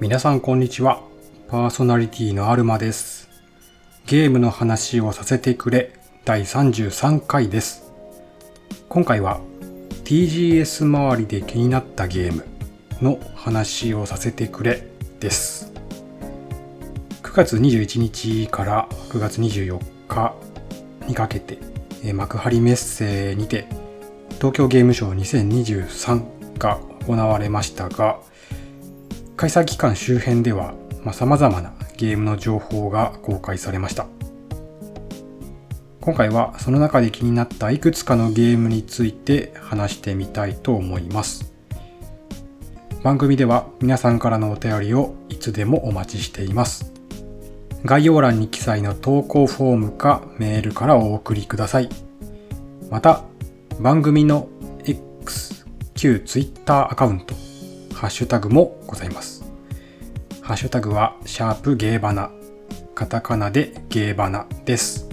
皆さんこんにちは。パーソナリティのアルマです。ゲームの話をさせてくれ第33回です。今回は TGS 周りで気になったゲームの話をさせてくれです。9月21日から9月24日日にかけてえ幕張メッセにて東京ゲームショウ2023が行われましたが開催期間周辺では様々なゲームの情報が公開されました。今回はその中で気になったいくつかのゲームについて話してみたいと思います。番組では皆さんからのお便りをいつでもお待ちしています。概要欄に記載の投稿フォームかメールからお送りください。また、番組の X、旧 Twitter アカウント、ハッシュタグもございます。ハッシュタグは、シャープゲーバナ、カタカナでゲーバナです。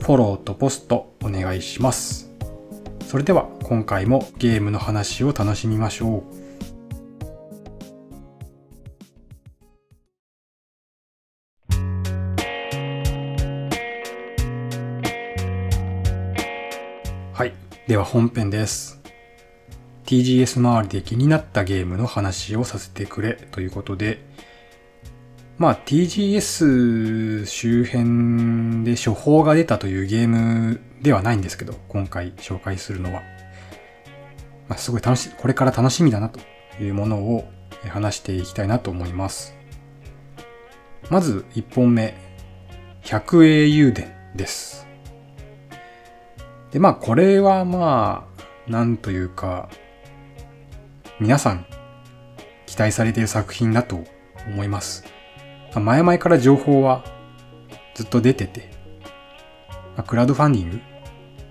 フォローとポストお願いします。それでは今回もゲームの話を楽しみましょう。では本編です。TGS 周りで気になったゲームの話をさせてくれということで、まあ TGS 周辺で処方が出たというゲームではないんですけど、今回紹介するのは。まあ、すごい楽しい、これから楽しみだなというものを話していきたいなと思います。まず1本目、百英雄伝です。で、まあ、これはまあ、なんというか、皆さん期待されている作品だと思います。前々から情報はずっと出てて、まあ、クラウドファンディング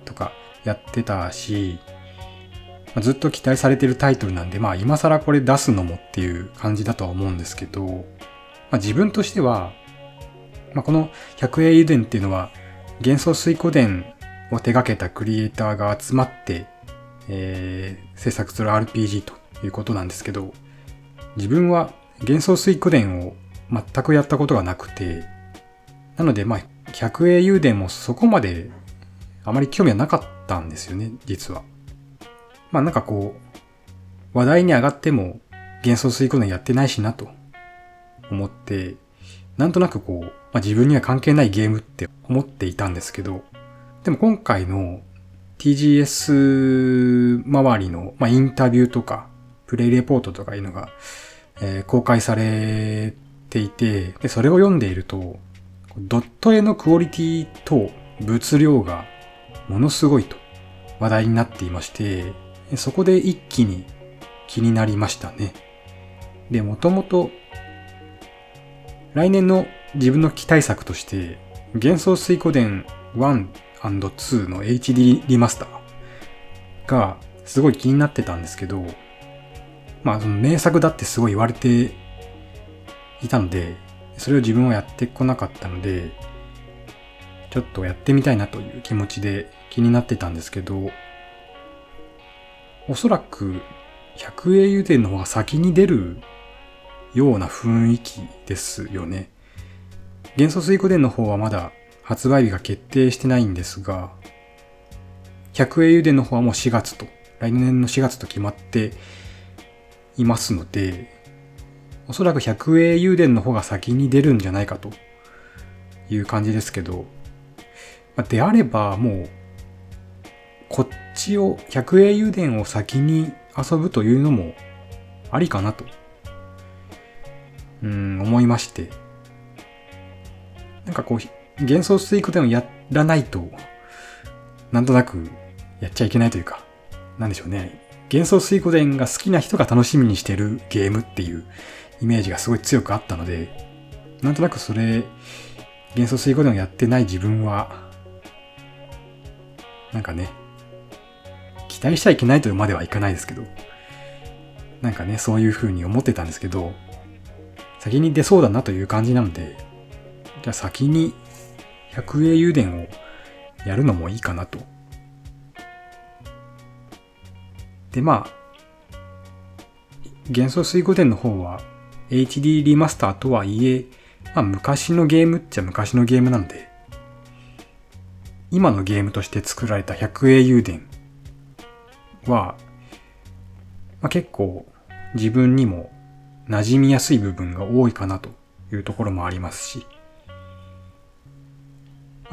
とかやってたし、ずっと期待されてるタイトルなんで、まあ今更これ出すのもっていう感じだとは思うんですけど、まあ、自分としては、まあ、この百英油伝っていうのは幻想水湖伝を手掛けたクリエイターが集まって、えー、制作する RPG ということなんですけど、自分は幻想水湖伝を全くやったことがなくて、なので、まあ、百英雄伝もそこまであまり興味はなかったんですよね、実は。まあなんかこう、話題に上がっても幻想水湖伝やってないしなと思って、なんとなくこう、まあ、自分には関係ないゲームって思っていたんですけど、でも今回の TGS 周りの、まあ、インタビューとか、プレイレポートとかいうのが、えー、公開されていて、で、それを読んでいると、ドット絵のクオリティと物量がものすごいと話題になっていまして、そこで一気に気になりましたね。で、もともと来年の自分の期待作として、幻想水湖伝1 2の HD リマスターがすごい気になってたんですけど、まあその名作だってすごい言われていたので、それを自分はやってこなかったので、ちょっとやってみたいなという気持ちで気になってたんですけど、おそらく百英油田の方が先に出るような雰囲気ですよね。幻想水湖伝の方はまだ発売日が決定してないんですが、百英油田の方はもう4月と、来年の4月と決まっていますので、おそらく百英油田の方が先に出るんじゃないかという感じですけど、であればもう、こっちを、百英油田を先に遊ぶというのもありかなと、うん、思いまして、なんかこう、幻想水湖でもやらないと、なんとなくやっちゃいけないというか、なんでしょうね。幻想水湖伝が好きな人が楽しみにしてるゲームっていうイメージがすごい強くあったので、なんとなくそれ、幻想水湖伝をやってない自分は、なんかね、期待しちゃいけないというまではいかないですけど、なんかね、そういう風に思ってたんですけど、先に出そうだなという感じなので、じゃあ先に百英油田をやるのもいいかなと。で、まあ、幻想水滸伝の方は HD リマスターとはいえ、まあ昔のゲームっちゃ昔のゲームなんで、今のゲームとして作られた百英雄伝は、まあ、結構自分にも馴染みやすい部分が多いかなというところもありますし、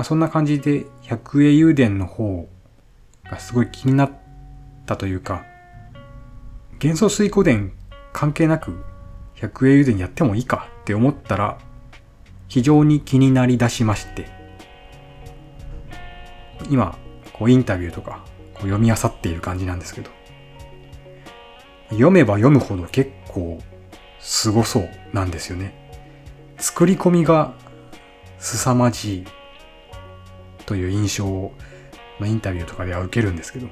まあ、そんな感じで百英雄伝の方がすごい気になったというか、幻想水湖伝関係なく百英雄伝やってもいいかって思ったら非常に気になりだしまして、今、こうインタビューとかこう読み漁っている感じなんですけど、読めば読むほど結構凄そうなんですよね。作り込みが凄まじいという印象を、まあ、インタビューとかでは受けるんですけど、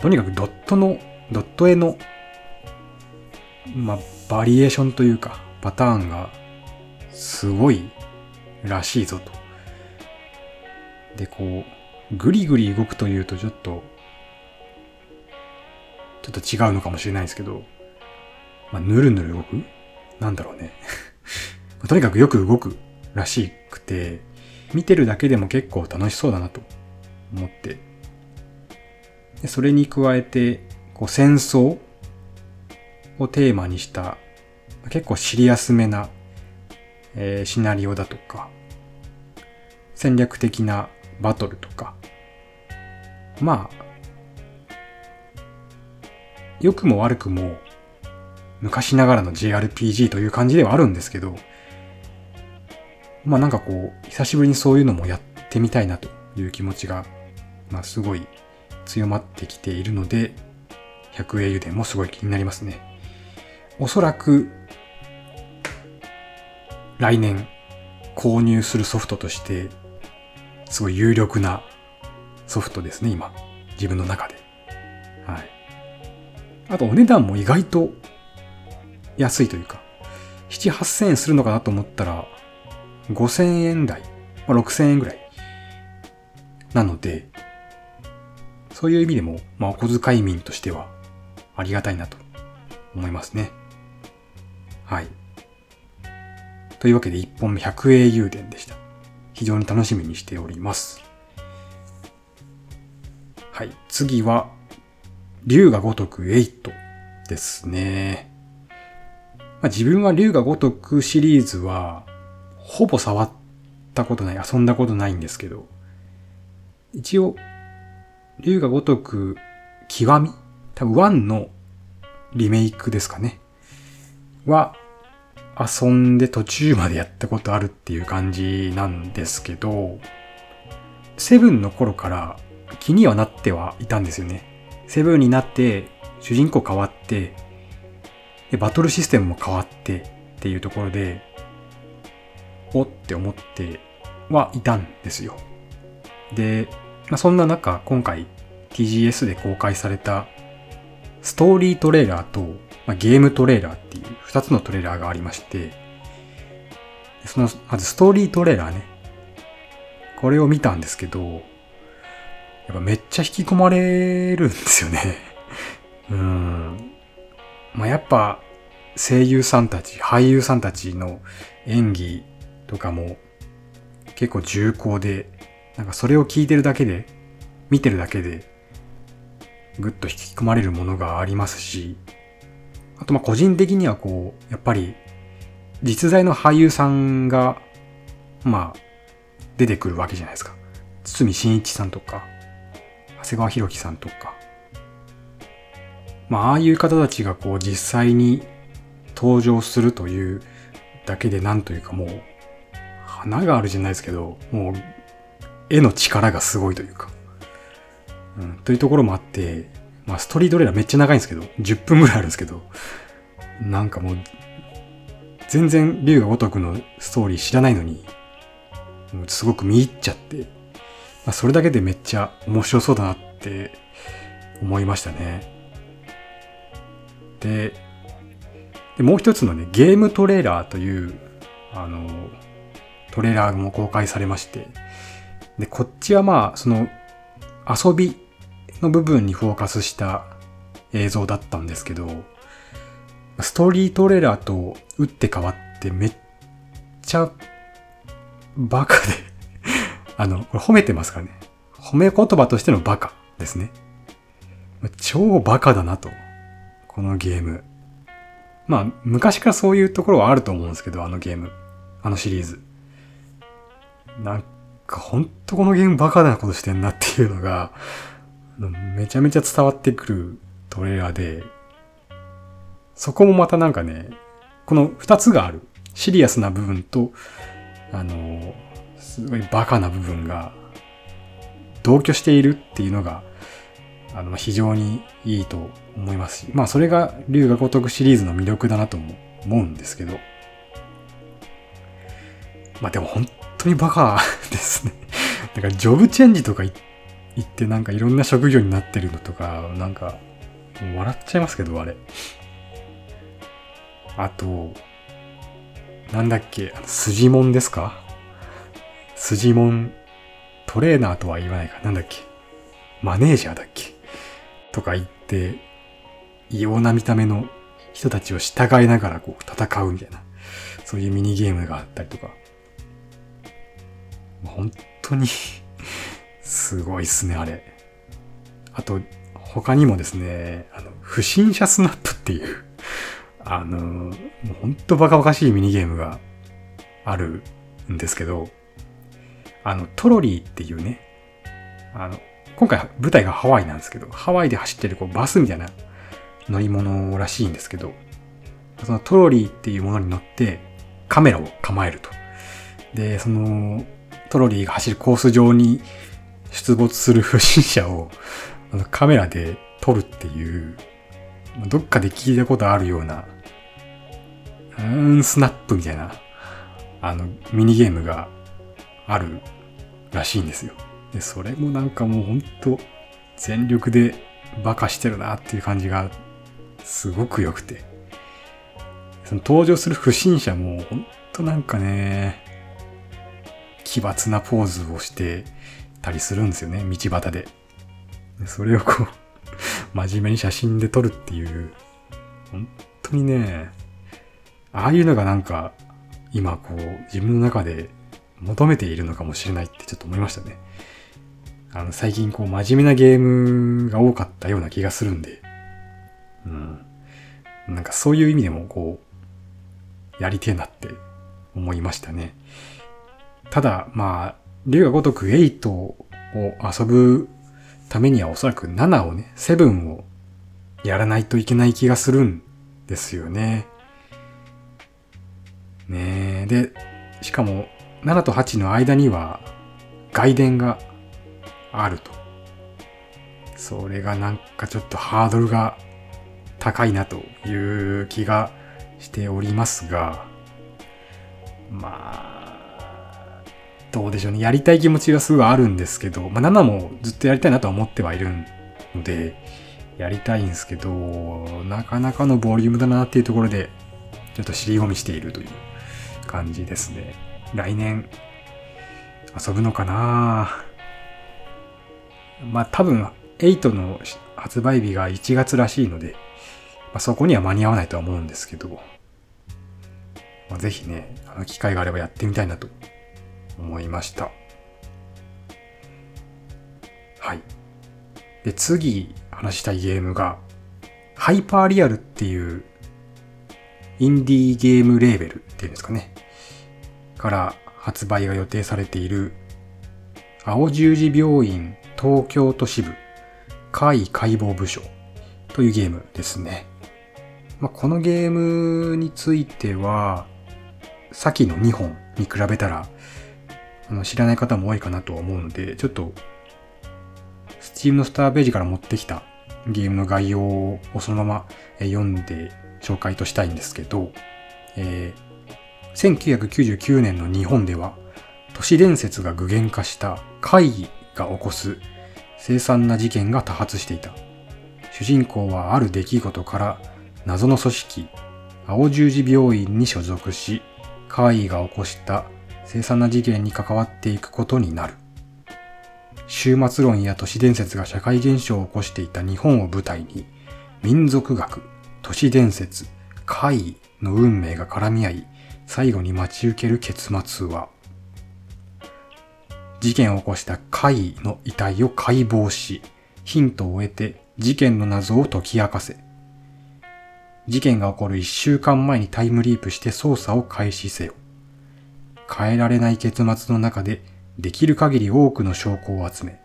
とにかくドットの、ドット絵の、まあ、バリエーションというか、パターンがすごいらしいぞと。で、こう、ぐりぐり動くというとちょっと、ちょっと違うのかもしれないですけど、まあ、ぬるぬる動く？なんだろうね とにかくよく動くらしくて、見てるだけでも結構楽しそうだなと思って。でそれに加えて、こう戦争をテーマにした結構シリアスめな、えー、シナリオだとか、戦略的なバトルとか、まあ、良くも悪くも昔ながらの JRPG という感じではあるんですけど、まあなんかこう、久しぶりにそういうのもやってみたいなという気持ちが、まあすごい強まってきているので、百英雄伝もすごい気になりますね。おそらく、来年購入するソフトとして、すごい有力なソフトですね、今。自分の中で。はい。あとお値段も意外と安いというか、7、8000円するのかなと思ったら、5000円台、まあ、6000円ぐらい。なので、そういう意味でも、まあ、お小遣い民としては、ありがたいなと思いますね。はい。というわけで1本目100英雄伝でした。非常に楽しみにしております。はい。次は、竜が如く8ですね。まあ、自分は竜が如くシリーズは、ほぼ触ったことない、遊んだことないんですけど、一応、竜が如く極み多分1のリメイクですかね。は、遊んで途中までやったことあるっていう感じなんですけど、セブンの頃から気にはなってはいたんですよね。セブンになって主人公変わって、で、バトルシステムも変わってっていうところで、おって思ってはいたんですよ。で、まあ、そんな中、今回 TGS で公開されたストーリートレーラーと、まあ、ゲームトレーラーっていう二つのトレーラーがありまして、その、まずストーリートレーラーね。これを見たんですけど、やっぱめっちゃ引き込まれるんですよね。うん。まあ、やっぱ声優さんたち、俳優さんたちの演技とかも結構重厚で、なんかそれを聞いてるだけで、見てるだけで、ぐっと引き込まれるものがありますし、あとまあ個人的にはこう、やっぱり実在の俳優さんが、まあ、出てくるわけじゃないですか。堤真一さんとか、長谷川博己さんとか、まあ、ああいう方たちがこう実際に登場するというだけでなんというかもう、花があるじゃないですけど、もう、絵の力がすごいというか、うん、というところもあって、まあ、ストリートレーラーめっちゃ長いんですけど、10分ぐらいあるんですけど、なんかもう、全然竜が如くのストーリー知らないのに、すごく見入っちゃって、まあ、それだけでめっちゃ面白そうだなって思いましたね。で、でもう一つのね、ゲームトレーラーという、あの、トレーラーも公開されまして、で、こっちはまあ、その、遊びの部分にフォーカスした映像だったんですけど、ストーリートレーラーと打って変わってめっちゃバカで あの、これ褒めてますかね。褒め言葉としてのバカですね。超バカだなと。このゲーム。まあ、昔からそういうところはあると思うんですけど、あのゲーム。あのシリーズ。なんか、ほんとこのゲームバカなことしてんなっていうのが、めちゃめちゃ伝わってくるトレーラーで、そこもまたなんかね、この二つがある。シリアスな部分と、あの、すごいバカな部分が、同居しているっていうのが、あの、非常にいいと思いますし、まあそれが龍が如くシリーズの魅力だなと思うんですけど、まあでも本当にバカですね。なんかジョブチェンジとか言ってなんかいろんな職業になってるのとか、なんか、もう笑っちゃいますけど、あれ。あと、なんだっけ、筋もんですか？筋もん、トレーナーとは言わないか、なんだっけ、マネージャーだっけ？とか言って、異様な見た目の人たちを従いながらこう戦うみたいな、そういうミニゲームがあったりとか、本当にすごいっすね、あれ。あと、他にもですね、あの、不審者スナップっていうあの、もうほんとバカバカしいミニゲームがあるんですけど、あの、トロリーっていうね、あの、今回舞台がハワイなんですけど、ハワイで走ってるこうバスみたいな乗り物らしいんですけど、そのトロリーっていうものに乗ってカメラを構えると。で、そのトロリーが走るコース上に出没する不審者を あのカメラで撮るっていう、どっかで聞いたことあるようなうーん、スナップみたいな、あの、ミニゲームがあるらしいんですよ。で、それもなんかもうほんと、全力でバカしてるなっていう感じが、すごく良くて。その登場する不審者も、ほんとなんかね、奇抜なポーズをしてたりするんですよね、道端で。それをこう、真面目に写真で撮るっていう、本当にね、ああいうのがなんか、今こう、自分の中で求めているのかもしれないってちょっと思いましたね。あの、最近こう、真面目なゲームが多かったような気がするんで、うん。なんかそういう意味でもこう、やりてえなって思いましたね。ただ、まあ、竜が如く8を遊ぶためにはおそらく7をね、7をやらないといけない気がするんですよね。ねえ。で、しかも、7と8の間には、外伝があると。それがなんかちょっとハードルが高いなという気がしておりますが、まあ、どうでしょうね。やりたい気持ちがすごいあるんですけど、まあ7もずっとやりたいなとは思ってはいるので、やりたいんですけど、なかなかのボリュームだなっていうところで、ちょっと尻込みしているという感じですね。来年、遊ぶのかな？まあ多分、8の発売日が1月らしいので、まあ、そこには間に合わないとは思うんですけど、まあ、ぜひね、あの機会があればやってみたいなと思いました。はい。で、次話したいゲームが、ハイパーリアルっていうインディーゲームレーベルっていうんですかね。から発売が予定されている青十字病院東京都支部会解剖部署というゲームですね。まあ、このゲームについては、先の2本に比べたら、あの知らない方も多いかなと思うので、ちょっと、Steam のスターページから持ってきたゲームの概要をそのまま読んで紹介としたいんですけど、えー、1999年の日本では、都市伝説が具現化した会議が起こす凄惨な事件が多発していた。主人公はある出来事から謎の組織、青十字病院に所属し、会議が起こした凄惨な事件に関わっていくことになる。終末論や都市伝説が社会現象を起こしていた日本を舞台に、民族学、都市伝説、怪異の運命が絡み合い、最後に待ち受ける結末は、事件を起こした怪異の遺体を解剖し、ヒントを得て事件の謎を解き明かせ。事件が起こる一週間前にタイムリープして捜査を開始せよ。変えられない結末の中でできる限り多くの証拠を集め、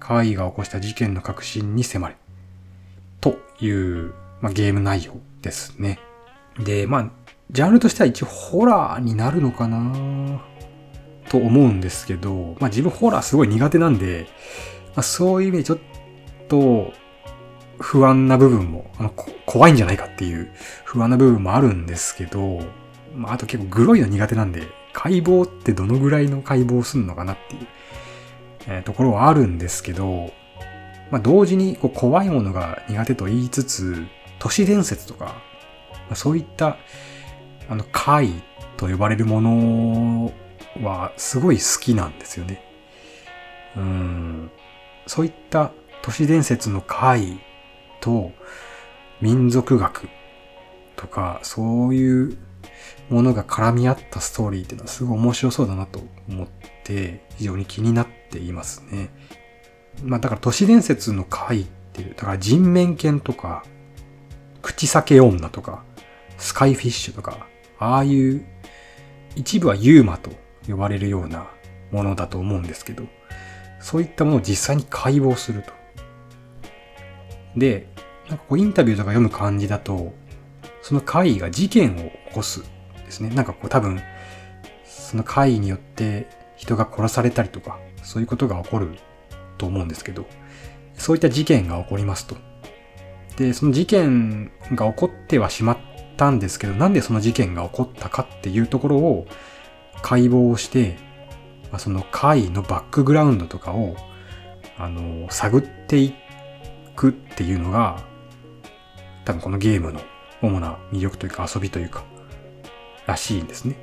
怪異が起こした事件の核心に迫れ。という、まあ、ゲーム内容ですね。で、まあ、ジャンルとしては一応ホラーになるのかな？と思うんですけど、まあ自分ホラーすごい苦手なんで、まあ、そういう意味でちょっと不安な部分も、あの怖いんじゃないかっていう不安な部分もあるんですけど、まああと結構グロいの苦手なんで、解剖ってどのぐらいの解剖すんのかなっていう、えー、ところはあるんですけど、まあ同時にこう怖いものが苦手と言いつつ、都市伝説とか、まあ、そういったあの怪と呼ばれるものはすごい好きなんですよね。うん。そういった都市伝説の怪と民族学とかそういうものが絡み合ったストーリーっていうのはすごい面白そうだなと思って非常に気になっていますね。まあだから都市伝説の怪っていう、だから人面犬とか口裂け女とかスカイフィッシュとかああいう一部はユーマと呼ばれるようなものだと思うんですけど、そういったものを実際に解剖すると。で、なんかこうインタビューとか読む感じだと、その会が事件を起こすですね。なんかこう多分、その会によって人が殺されたりとか、そういうことが起こると思うんですけど、そういった事件が起こりますと。で、その事件が起こってはしまったんですけど、なんでその事件が起こったかっていうところを、解剖して、ま、その回のバックグラウンドとかを、あの、探っていくっていうのが、多分このゲームの主な魅力というか遊びというか、らしいんですね。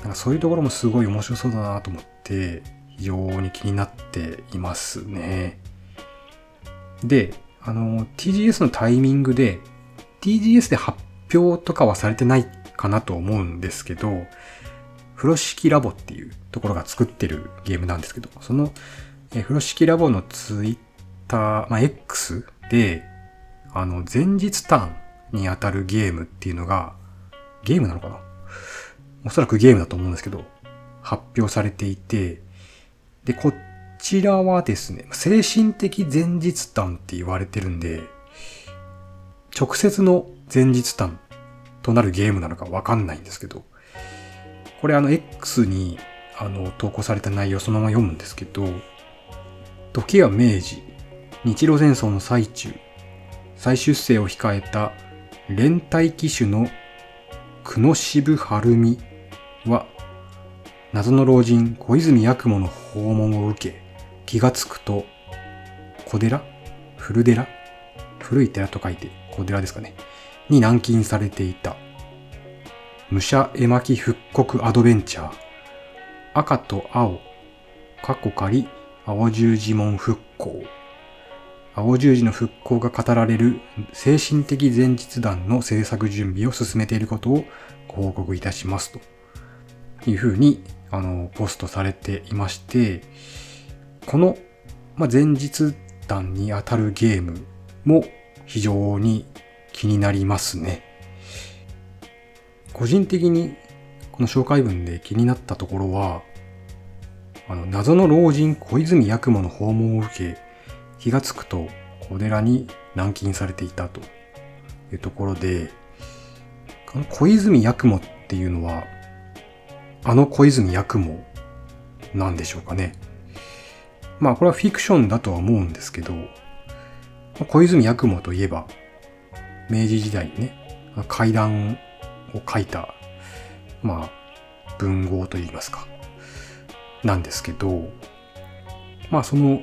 なんかそういうところもすごい面白そうだなと思って、非常に気になっていますね。で、あの、TGS のタイミングで、TGS で発表とかはされてないかなと思うんですけど、風呂敷ラボっていうところが作ってるゲームなんですけど、その、え風呂敷ラボのツイッター、まあ、X で、あの、前日短にあたるゲームっていうのが、ゲームなのかな？おそらくゲームだと思うんですけど、発表されていて、で、こちらはですね、精神的前日談って言われてるんで、直接の前日談となるゲームなのかわかんないんですけど、これあの X にあの投稿された内容そのまま読むんですけど、時は明治、日露戦争の最中、再出生を控えた連帯騎手の久野渋晴美は、謎の老人小泉八雲の訪問を受け、気がつくと、小寺？古寺？古い寺と書いて小寺ですかね。に軟禁されていた。武者絵巻復刻アドベンチャー。赤と青。過去仮青十字門復興。青十字の復興が語られる精神的前日談の制作準備を進めていることをご報告いたしますというふうにあのポストされていまして、この、ま、前日談にあたるゲームも非常に気になりますね。個人的にこの紹介文で気になったところは、あの、謎の老人小泉八雲の訪問を受け、気がつくと小寺に軟禁されていたというところで、この小泉八雲っていうのは、あの小泉八雲なんでしょうかね。まあこれはフィクションだとは思うんですけど、小泉八雲といえば、明治時代にね、階段を書いた、まあ、文豪といいますか、なんですけど、まあその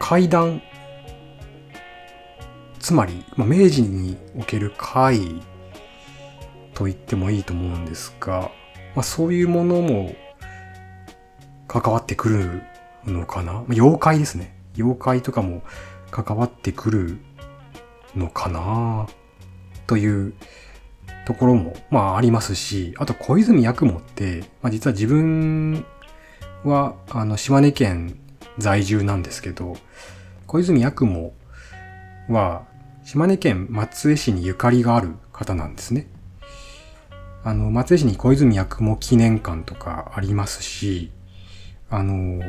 階段、つまり、まあ、明治における怪と言ってもいいと思うんですが、まあそういうものも関わってくるのかな？ま妖怪ですね。妖怪とかも関わってくるのかな？というところも、まあありますし、あと小泉八雲って、まあ実は自分は、あの、島根県在住なんですけど、小泉八雲は、島根県松江市にゆかりがある方なんですね。あの、松江市に小泉八雲記念館とかありますし、あの、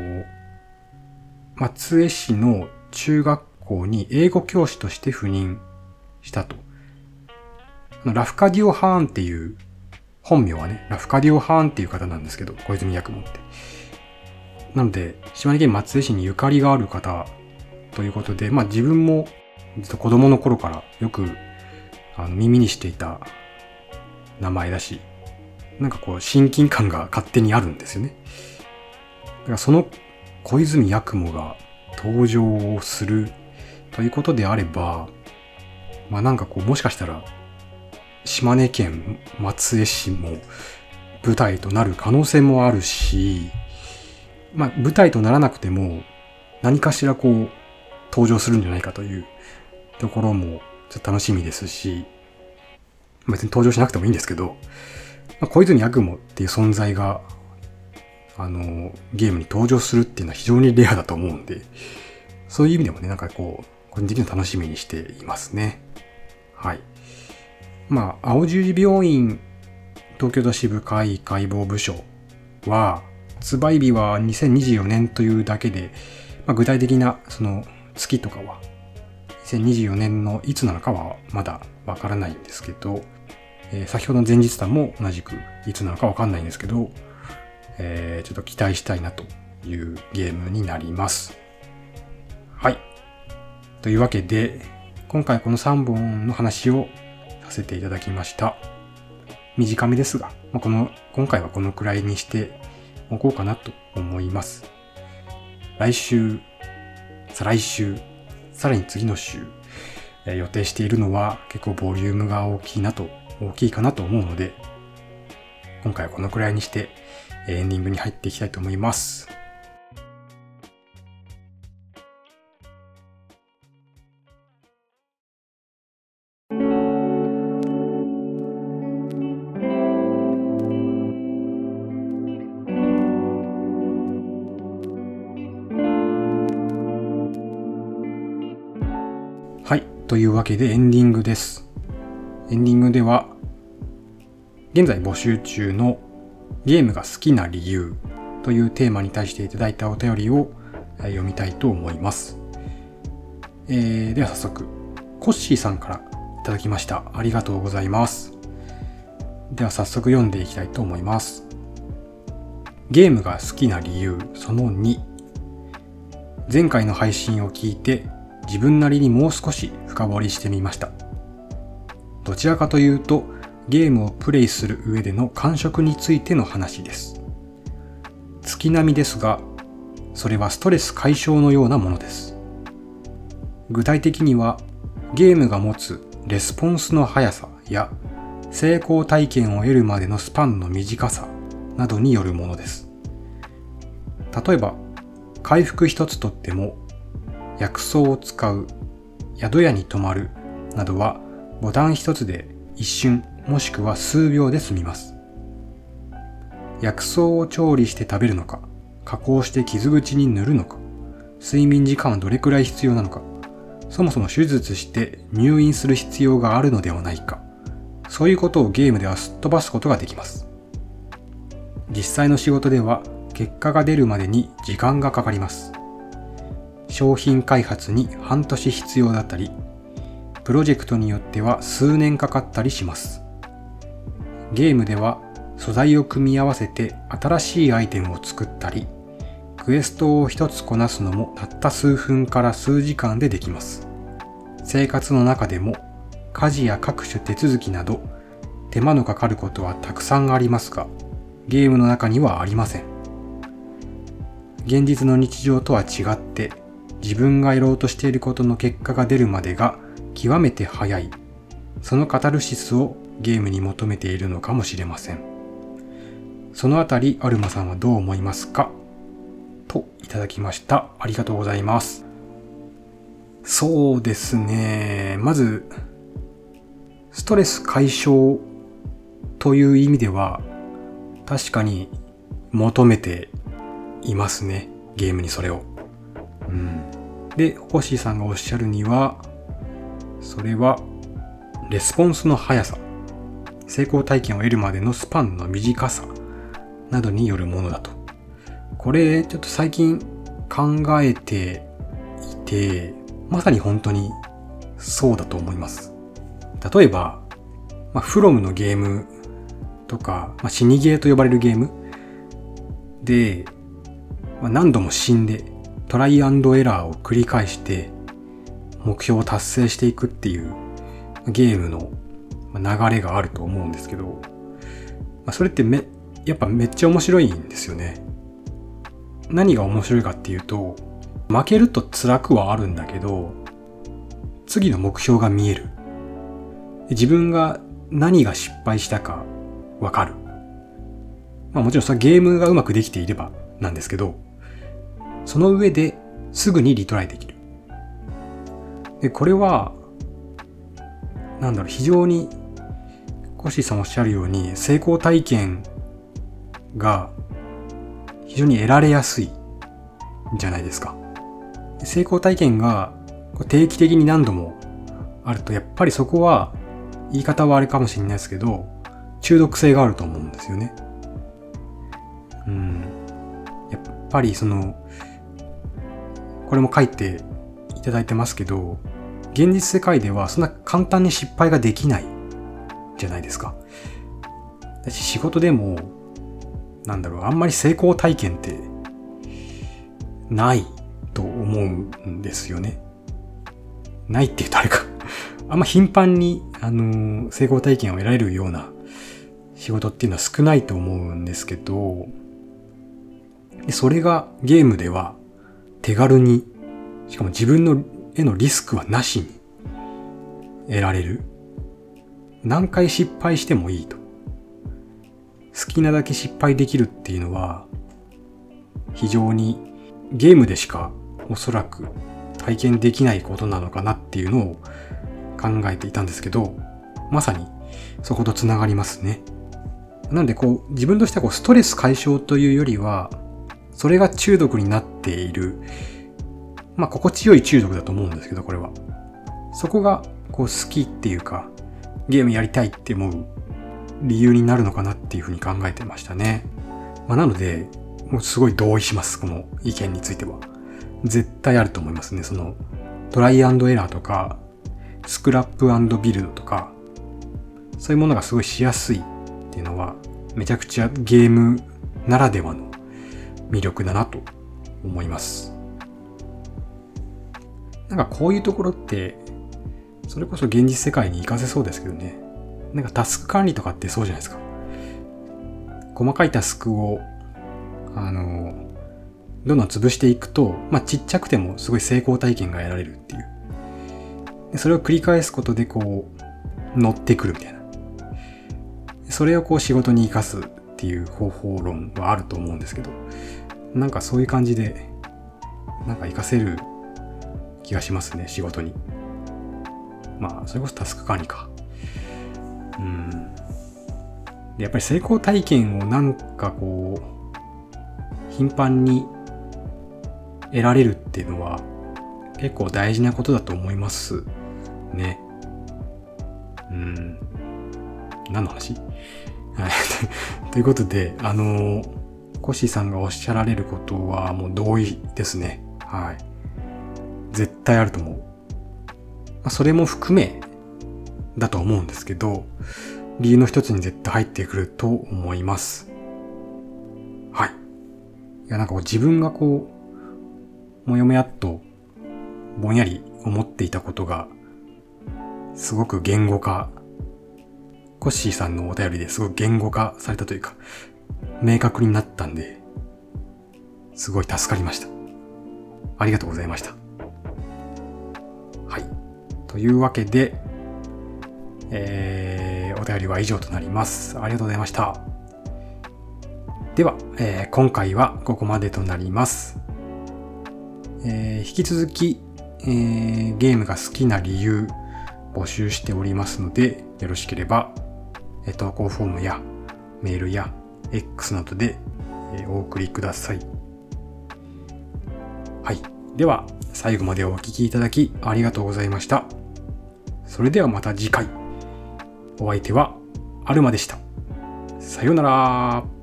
松江市の中学校に英語教師として赴任したと。ラフカディオ・ハーンっていう、本名はね、ラフカディオ・ハーンっていう方なんですけど、小泉八雲って。なので、島根県松江市にゆかりがある方ということで、まあ自分も実は子供の頃からよくあの耳にしていた名前だし、なんかこう親近感が勝手にあるんですよね。だからその小泉八雲が登場をするということであれば、まあなんかこうもしかしたら島根県松江市も舞台となる可能性もあるし、まあ舞台とならなくても何かしらこう登場するんじゃないかというところもちょっと楽しみですし、別に登場しなくてもいいんですけど、まあ、小泉八雲っていう存在が、あの、ゲームに登場するっていうのは非常にレアだと思うんで、そういう意味でもね、なんかこう、個人的に楽しみにしていますね。はい。まあ、青十字病院東京都支部会解剖部署は、発売日は2024年というだけで、まあ、具体的なその月とかは2024年のいつなのかはまだわからないんですけど、えー、先ほどの前日談も同じくいつなのかわかんないんですけど、えー、ちょっと期待したいなというゲームになります。はい。というわけで、今回この3本の話をさせていただきました。短めですが、まあ、この、今回はこのくらいにしておこうかなと思います。来週、再来週、さらに次の週、え予定しているのは結構ボリュームが大きいなと、大きいかなと思うので、今回はこのくらいにして、エンディングに入っていきたいと思います。わけでエンディングです。エンディングでは、現在募集中のゲームが好きな理由というテーマに対していただいたお便りを読みたいと思います。えー、では早速、コッシーさんからいただきました。ありがとうございます。では早速読んでいきたいと思います。ゲームが好きな理由その2前回の配信を聞いて自分なりにもう少し深掘りしてみました。どちらかというと、ゲームをプレイする上での感触についての話です。月並みですが、それはストレス解消のようなものです。具体的には、ゲームが持つレスポンスの速さや成功体験を得るまでのスパンの短さなどによるものです。例えば、回復一つとっても薬草を使う、宿屋に泊まるなどはボタン一つで一瞬もしくは数秒で済みます。薬草を調理して食べるのか、加工して傷口に塗るのか、睡眠時間はどれくらい必要なのか、そもそも手術して入院する必要があるのではないか、そういうことをゲームではすっ飛ばすことができます。実際の仕事では結果が出るまでに時間がかかります。商品開発に半年必要だったり、プロジェクトによっては数年かかったりします。ゲームでは素材を組み合わせて新しいアイテムを作ったり、クエストを一つこなすのもたった数分から数時間でできます。生活の中でも家事や各種手続きなど手間のかかることはたくさんありますが、ゲームの中にはありません。現実の日常とは違って自分がやろうとしていることの結果が出るまでが極めて早い。そのカタルシスをゲームに求めているのかもしれません。そのあたり、アルマさんはどう思いますか？といただきました。ありがとうございます。そうですね。まず、ストレス解消という意味では、確かに求めていますね。ゲームにそれを。うん。で、星さんがおっしゃるには、それは、レスポンスの速さ、成功体験を得るまでのスパンの短さなどによるものだと。これ、ちょっと最近考えていて、まさに本当にそうだと思います。例えば、まあ、フロムのゲームとか、まあ、死にゲーと呼ばれるゲームで、まあ、何度も死んでトライアンドエラーを繰り返して目標を達成していくっていうゲームの流れがあると思うんですけど、まあ、それってめ、やっぱめっちゃ面白いんですよね。何が面白いかっていうと、負けると辛くはあるんだけど、次の目標が見える。自分が何が失敗したかわかる。まあもちろんそれゲームがうまくできていればなんですけど、その上ですぐにリトライできる。で、これは、なんだろう、非常に、コシーさんおっしゃるように、成功体験が非常に得られやすいじゃないですか。成功体験が定期的に何度もあると、やっぱりそこは、言い方はあれかもしれないですけど、中毒性があると思うんですよね。うん。やっぱりその、これも書いていただいてますけど、現実世界ではそんな簡単に失敗ができないじゃないですか。だし仕事でも、なんだろう、あんまり成功体験ってないと思うんですよね。ないって言うとあれか あんま頻繁に、あのー、成功体験を得られるような仕事っていうのは少ないと思うんですけど、でそれがゲームでは手軽に、しかも自分のへのリスクはなしに得られる。何回失敗してもいいと。好きなだけ失敗できるっていうのは、非常にゲームでしかおそらく体験できないことなのかなっていうのを考えていたんですけど、まさにそこと繋がりますね。なんでこう、自分としてはこうストレス解消というよりは、それが中毒になっている、まあ心地よい中毒だと思うんですけど、これは。そこがこう好きっていうか、ゲームやりたいって思う理由になるのかなっていうふうに考えてましたね。まあなので、もうすごい同意します、この意見については。絶対あると思いますね。その、トライエラーとか、スクラップビルドとか、そういうものがすごいしやすいっていうのは、めちゃくちゃゲームならではの魅力だなと思います。なんかこういうところって、それこそ現実世界に活かせそうですけどね。なんかタスク管理とかってそうじゃないですか。細かいタスクを、あの、どんどん潰していくと、まあ、ちっちゃくてもすごい成功体験が得られるっていう。でそれを繰り返すことでこう、乗ってくるみたいな。それをこう仕事に活かすっていう方法論はあると思うんですけど、なんかそういう感じで、なんか活かせる気がしますね、仕事に。まあ、それこそタスク管理か。うん。で、やっぱり成功体験をなんかこう、頻繁に得られるっていうのは結構大事なことだと思いますね。うん。何の話？はい。ということで、あの、コシさんがおっしゃられることはもう同意ですね。はい。絶対あると思う。まあ、それも含めだと思うんですけど、理由の一つに絶対入ってくると思います。はい。いや、なんかこう自分がこう、もやもやっと、ぼんやり思っていたことが、すごく言語化、コッシーさんのお便りですごく言語化されたというか、明確になったんで、すごい助かりました。ありがとうございました。はい。というわけで、えー、お便りは以上となります。ありがとうございました。では、えー、今回はここまでとなります。えー、引き続き、えー、ゲームが好きな理由募集しておりますので、よろしければ、え投稿フォームやメールや X などで、お送りください。はい。では、最後までお聴きいただきありがとうございました。それではまた次回。お相手はアルマでした。さようなら。